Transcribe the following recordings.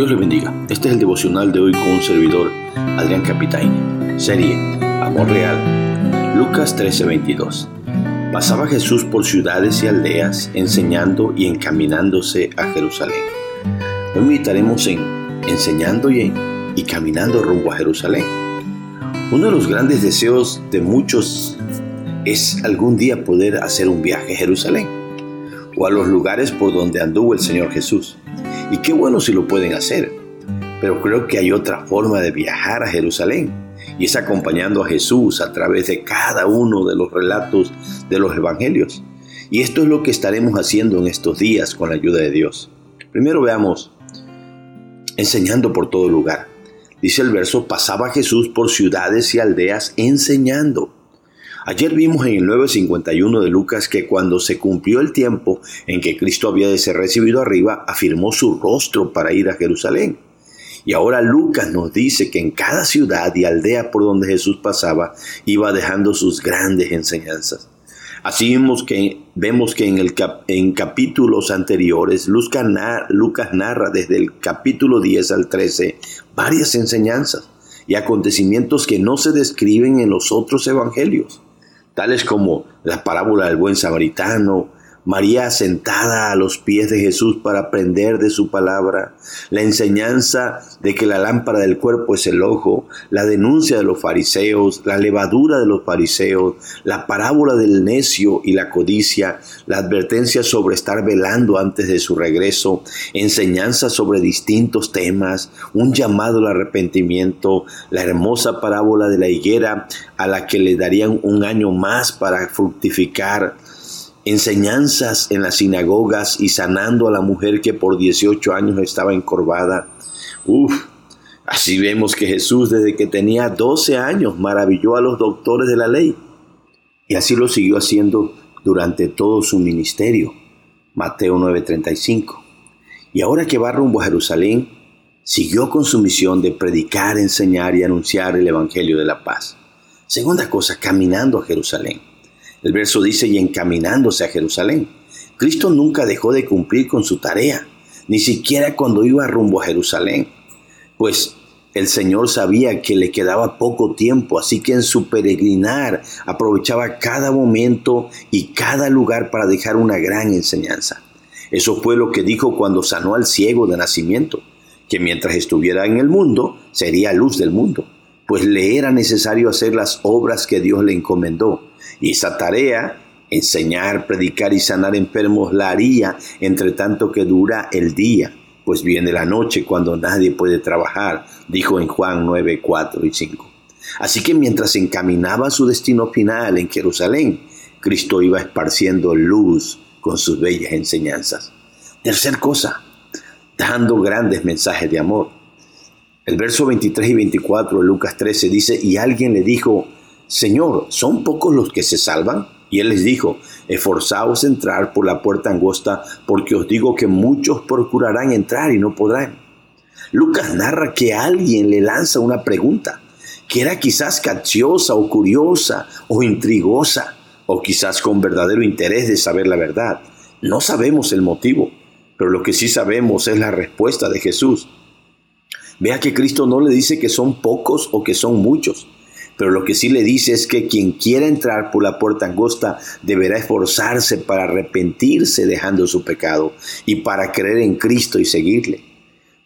Dios le bendiga. Este es el devocional de hoy con un servidor, Adrián Capitaine. Serie Amor Real. Lucas 13:22. Pasaba Jesús por ciudades y aldeas, enseñando y encaminándose a Jerusalén. Hoy meditaremos en enseñando y, y caminando rumbo a Jerusalén. Uno de los grandes deseos de muchos es algún día poder hacer un viaje a Jerusalén o a los lugares por donde anduvo el Señor Jesús. Y qué bueno si lo pueden hacer. Pero creo que hay otra forma de viajar a Jerusalén y es acompañando a Jesús a través de cada uno de los relatos de los evangelios. Y esto es lo que estaremos haciendo en estos días con la ayuda de Dios. Primero veamos, enseñando por todo lugar. Dice el verso, pasaba Jesús por ciudades y aldeas enseñando. Ayer vimos en el 951 de Lucas que cuando se cumplió el tiempo en que Cristo había de ser recibido arriba, afirmó su rostro para ir a Jerusalén. Y ahora Lucas nos dice que en cada ciudad y aldea por donde Jesús pasaba, iba dejando sus grandes enseñanzas. Así vemos que, vemos que en, el en capítulos anteriores Lucas, Lucas narra desde el capítulo 10 al 13 varias enseñanzas y acontecimientos que no se describen en los otros evangelios tales como la parábola del buen samaritano, María sentada a los pies de Jesús para aprender de su palabra, la enseñanza de que la lámpara del cuerpo es el ojo, la denuncia de los fariseos, la levadura de los fariseos, la parábola del necio y la codicia, la advertencia sobre estar velando antes de su regreso, enseñanza sobre distintos temas, un llamado al arrepentimiento, la hermosa parábola de la higuera a la que le darían un año más para fructificar, enseñanzas en las sinagogas y sanando a la mujer que por 18 años estaba encorvada. Uf, así vemos que Jesús desde que tenía 12 años maravilló a los doctores de la ley. Y así lo siguió haciendo durante todo su ministerio. Mateo 9:35. Y ahora que va rumbo a Jerusalén, siguió con su misión de predicar, enseñar y anunciar el Evangelio de la paz. Segunda cosa, caminando a Jerusalén. El verso dice, y encaminándose a Jerusalén. Cristo nunca dejó de cumplir con su tarea, ni siquiera cuando iba rumbo a Jerusalén, pues el Señor sabía que le quedaba poco tiempo, así que en su peregrinar aprovechaba cada momento y cada lugar para dejar una gran enseñanza. Eso fue lo que dijo cuando sanó al ciego de nacimiento, que mientras estuviera en el mundo sería luz del mundo, pues le era necesario hacer las obras que Dios le encomendó y esa tarea, enseñar, predicar y sanar enfermos, la haría entre tanto que dura el día, pues viene la noche cuando nadie puede trabajar, dijo en Juan 9, 4 y 5. Así que mientras encaminaba a su destino final en Jerusalén, Cristo iba esparciendo luz con sus bellas enseñanzas. Tercer cosa, dando grandes mensajes de amor. El verso 23 y 24 de Lucas 13 dice, y alguien le dijo, Señor, ¿son pocos los que se salvan? Y él les dijo, esforzaos entrar por la puerta angosta, porque os digo que muchos procurarán entrar y no podrán. Lucas narra que alguien le lanza una pregunta, que era quizás capciosa o curiosa o intrigosa, o quizás con verdadero interés de saber la verdad. No sabemos el motivo, pero lo que sí sabemos es la respuesta de Jesús. Vea que Cristo no le dice que son pocos o que son muchos pero lo que sí le dice es que quien quiera entrar por la puerta angosta deberá esforzarse para arrepentirse dejando su pecado y para creer en Cristo y seguirle.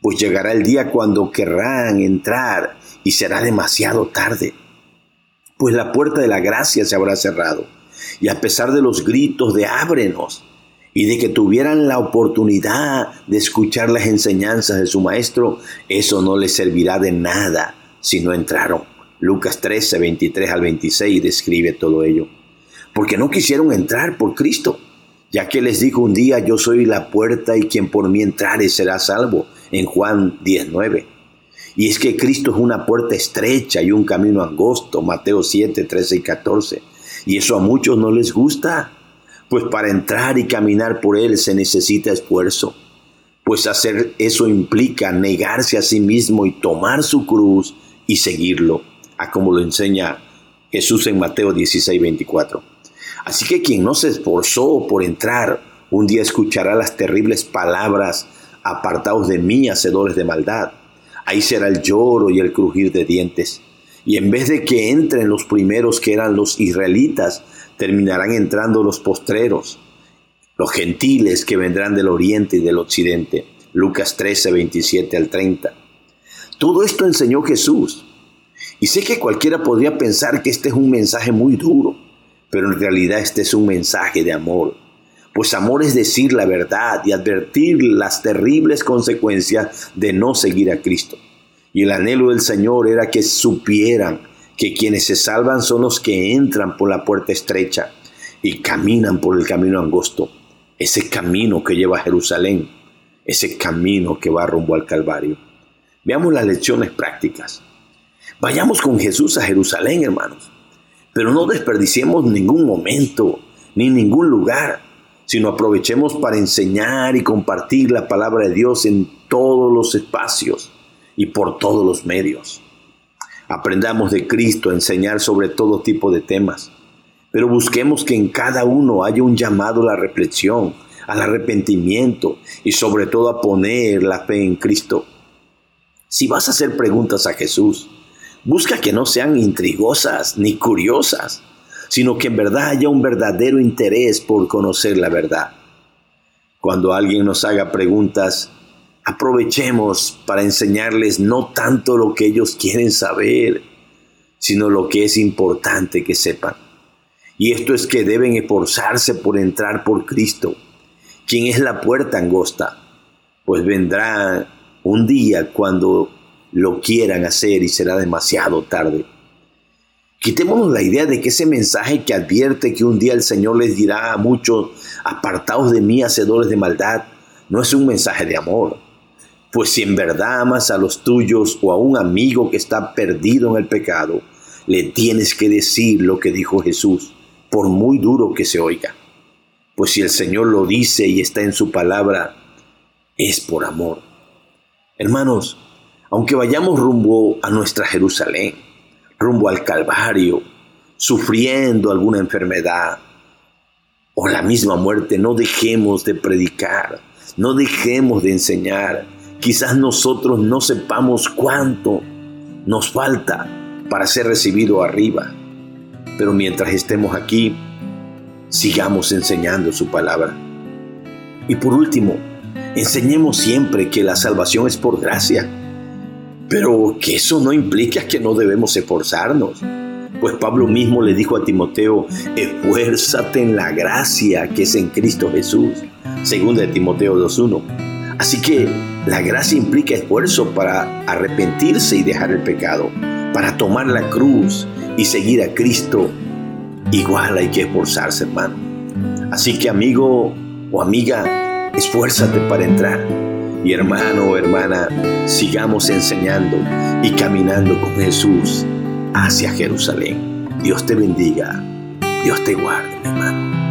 Pues llegará el día cuando querrán entrar y será demasiado tarde. Pues la puerta de la gracia se habrá cerrado. Y a pesar de los gritos de ábrenos y de que tuvieran la oportunidad de escuchar las enseñanzas de su maestro, eso no les servirá de nada si no entraron. Lucas 13, 23 al 26 describe todo ello. Porque no quisieron entrar por Cristo, ya que les dijo un día, yo soy la puerta y quien por mí entrare será salvo, en Juan 19. Y es que Cristo es una puerta estrecha y un camino angosto, Mateo 7, 13 y 14. Y eso a muchos no les gusta, pues para entrar y caminar por Él se necesita esfuerzo. Pues hacer eso implica negarse a sí mismo y tomar su cruz y seguirlo como lo enseña Jesús en Mateo 16, 24. Así que quien no se esforzó por entrar, un día escuchará las terribles palabras apartaos de mí, hacedores de maldad. Ahí será el lloro y el crujir de dientes. Y en vez de que entren los primeros que eran los israelitas, terminarán entrando los postreros, los gentiles que vendrán del oriente y del occidente. Lucas 13, 27 al 30. Todo esto enseñó Jesús. Y sé que cualquiera podría pensar que este es un mensaje muy duro, pero en realidad este es un mensaje de amor. Pues amor es decir la verdad y advertir las terribles consecuencias de no seguir a Cristo. Y el anhelo del Señor era que supieran que quienes se salvan son los que entran por la puerta estrecha y caminan por el camino angosto, ese camino que lleva a Jerusalén, ese camino que va rumbo al Calvario. Veamos las lecciones prácticas. Vayamos con Jesús a Jerusalén, hermanos, pero no desperdiciemos ningún momento ni ningún lugar, sino aprovechemos para enseñar y compartir la palabra de Dios en todos los espacios y por todos los medios. Aprendamos de Cristo a enseñar sobre todo tipo de temas, pero busquemos que en cada uno haya un llamado a la reflexión, al arrepentimiento y sobre todo a poner la fe en Cristo. Si vas a hacer preguntas a Jesús, busca que no sean intrigosas ni curiosas, sino que en verdad haya un verdadero interés por conocer la verdad. Cuando alguien nos haga preguntas, aprovechemos para enseñarles no tanto lo que ellos quieren saber, sino lo que es importante que sepan. Y esto es que deben esforzarse por entrar por Cristo, quien es la puerta angosta, pues vendrá un día cuando lo quieran hacer y será demasiado tarde. Quitémonos la idea de que ese mensaje que advierte que un día el Señor les dirá a muchos, apartados de mí, hacedores de maldad, no es un mensaje de amor, pues si en verdad amas a los tuyos o a un amigo que está perdido en el pecado, le tienes que decir lo que dijo Jesús, por muy duro que se oiga. Pues si el Señor lo dice y está en su palabra, es por amor. Hermanos, aunque vayamos rumbo a nuestra Jerusalén, rumbo al Calvario, sufriendo alguna enfermedad o la misma muerte, no dejemos de predicar, no dejemos de enseñar, Quizás nosotros no sepamos cuánto nos falta para ser recibido arriba, pero mientras estemos aquí, sigamos enseñando su palabra. Y por último, enseñemos siempre que la salvación es por gracia, pero que eso no implica que no debemos esforzarnos. Pues Pablo mismo le dijo a Timoteo, esfuérzate en la gracia que es en Cristo Jesús, según de Timoteo 2.1. Así que la gracia implica esfuerzo para arrepentirse y dejar el pecado, para tomar la cruz y seguir a Cristo. Igual hay que esforzarse, hermano. Así que amigo o amiga, esfuérzate para entrar. Y hermano o hermana, sigamos enseñando y caminando con Jesús hacia Jerusalén. Dios te bendiga. Dios te guarde, hermano.